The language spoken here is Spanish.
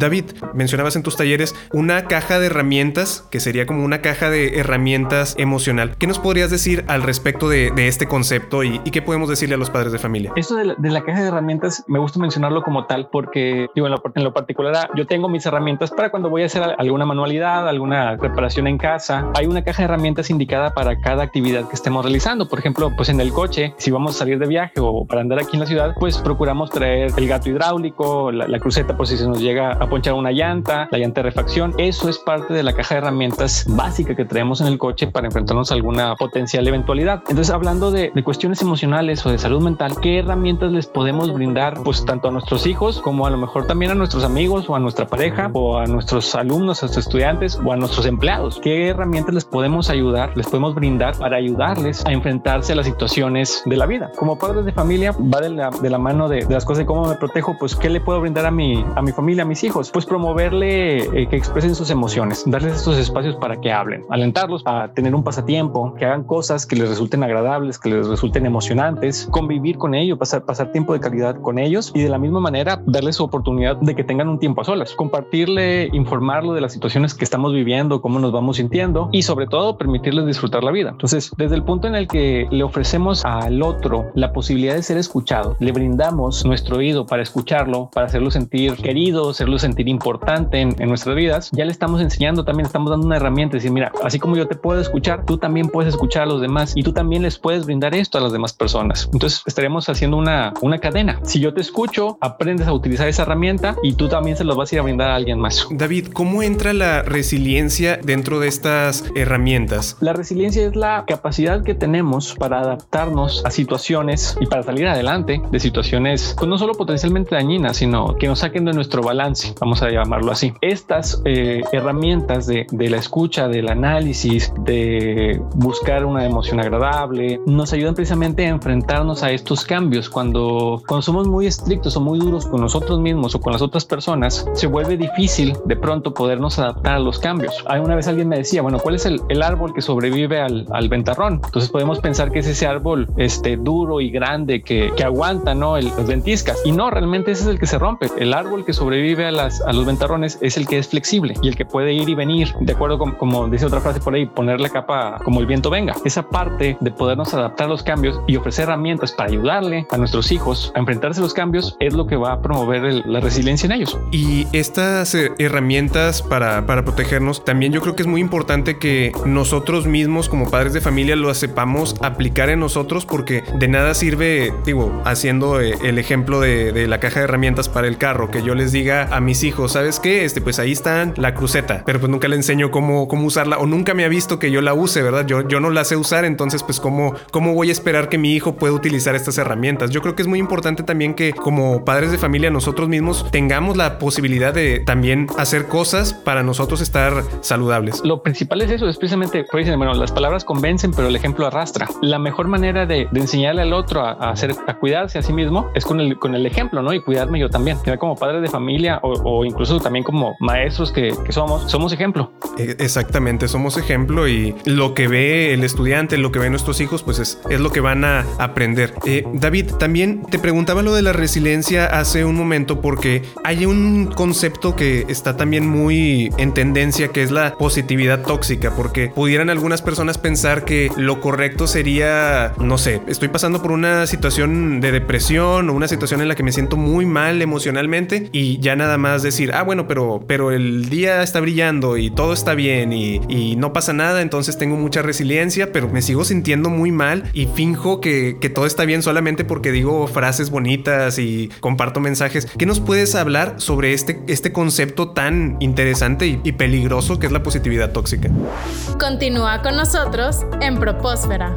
David, mencionabas en tus talleres una caja de herramientas, que sería como una caja de herramientas emocional. ¿Qué nos podrías decir al respecto de, este concepto y, qué podemos decirle a los padres de familia? Esto de la, caja de herramientas me gusta mencionarlo como tal porque, digo, en lo, particular, yo tengo mis herramientas para cuando voy a hacer alguna manualidad, alguna preparación en casa. Hay una caja de herramientas indicada para cada actividad que estemos realizando. Por ejemplo, pues en el coche, si vamos a salir de viaje o para andar aquí en la ciudad, pues procuramos traer el gato hidráulico, la, la cruceta por si se nos llega a ponchar una llanta, la llanta de refacción. Eso es parte de la caja de herramientas básica que traemos en el coche para enfrentarnos a alguna potencial eventualidad. Entonces, hablando de, cuestiones emocionales o de salud mental, ¿qué herramientas les podemos brindar pues tanto a nuestros hijos como a lo mejor también a nuestros amigos o a nuestra pareja o a nuestros alumnos, a nuestros estudiantes o a nuestros empleados? ¿Qué herramientas les podemos ayudar, les podemos brindar para ayudarles a enfrentarse a las situaciones de la vida? Como padres de familia, va de la, mano de, de, las cosas de cómo me protejo, pues ¿qué le puedo brindar a mi, a mi familia, a mis hijos? Pues promoverle eh, que expresen sus emociones, darles estos espacios para que hablen, alentarlos a tener un pasatiempo, que hagan cosas que les resulten agradables, que les resulten emocionantes, convivir con ellos, pasar, pasar tiempo de calidad con ellos y de la misma manera darles su oportunidad de que tengan un tiempo a solas, compartirle, informarlo de las situaciones que estamos viviendo, cómo nos vamos sintiendo y sobre todo permitirles disfrutar la vida. Entonces, desde el punto en el que le ofrecemos al otro la posibilidad de ser escuchado, le brindamos nuestro oído para escucharlo, para hacerlo sentir querido, hacerlo sentir importante en, nuestras vidas, ya le estamos enseñando, también estamos dando una herramienta, decir, mira, así como yo te puedo escuchar, tú también puedes escuchar a los demás y tú también les puedes brindar esto a las demás personas. Entonces estaremos haciendo una, una cadena. Si yo te escucho, aprendes a utilizar esa herramienta y tú también se los vas a ir a brindar a alguien más. David, ¿cómo entra la resiliencia dentro de estas herramientas? La resiliencia es la capacidad que tenemos para adaptarnos a situaciones y para salir adelante de situaciones, pues no solo potencialmente dañinas, sino que nos saquen de nuestro balance vamos a llamarlo así. Estas eh, herramientas de, la escucha, del análisis, de buscar una emoción agradable, nos ayudan precisamente a enfrentarnos a estos cambios. Cuando, cuando somos muy estrictos o muy duros con nosotros mismos o con las otras personas, se vuelve difícil de pronto podernos adaptar a los cambios. Una vez alguien me decía, bueno, ¿cuál es el, árbol que sobrevive al, ventarrón? Entonces podemos pensar que es ese árbol este, duro y grande que, aguanta, ¿no? El, los ventiscas. Y no, realmente ese es el que se rompe. El árbol que sobrevive a la a los ventarrones es el que es flexible y el que puede ir y venir, de acuerdo con, como dice otra frase por ahí, poner la capa como el viento venga. Esa parte de podernos adaptar a los cambios y ofrecer herramientas para ayudarle a nuestros hijos a enfrentarse a los cambios es lo que va a promover la resiliencia en ellos. Y estas eh, herramientas para, para protegernos, también yo creo que es muy importante que nosotros mismos como padres de familia lo sepamos aplicar en nosotros porque de nada sirve, digo, haciendo eh, el ejemplo de, de la caja de herramientas para el carro, que yo les diga a mis hijos, ¿sabes qué? Este, pues ahí están la cruceta, pero pues nunca le enseño cómo, cómo usarla o nunca me ha visto que yo la use, ¿verdad? Yo, yo no la sé usar, entonces pues ¿cómo, cómo voy a esperar que mi hijo pueda utilizar estas herramientas. Yo creo que es muy importante también que como padres de familia nosotros mismos tengamos la posibilidad de también hacer cosas para nosotros estar saludables. Lo principal es eso, es precisamente, pues dicen, bueno, las palabras convencen, pero el ejemplo arrastra. La mejor manera de, enseñarle al otro a, hacer, a cuidarse a sí mismo es con el, con el ejemplo, ¿no? Y cuidarme yo también. Como padre de familia o, o incluso también como maestros que, somos, somos ejemplo. E, exactamente, somos ejemplo y lo que ve el estudiante, lo que ven nuestros hijos, pues es, es lo que van a aprender. Eh, David, también te preguntaba lo de la resiliencia hace un momento porque hay un concepto que está también muy en tendencia que es la positividad tóxica, porque pudieran algunas personas pensar que lo correcto sería, no sé, estoy pasando por una situación de depresión o una situación en la que me siento muy mal emocionalmente y ya nada más decir, ah, bueno, pero, pero el día está brillando y todo está bien y, no pasa nada, entonces tengo mucha resiliencia, pero me sigo sintiendo muy mal y finjo que, todo está bien solamente porque digo frases bonitas y comparto mensajes. ¿Qué nos puedes hablar sobre este, este concepto tan interesante y peligroso que es la positividad tóxica? Continúa con nosotros en Propósfera.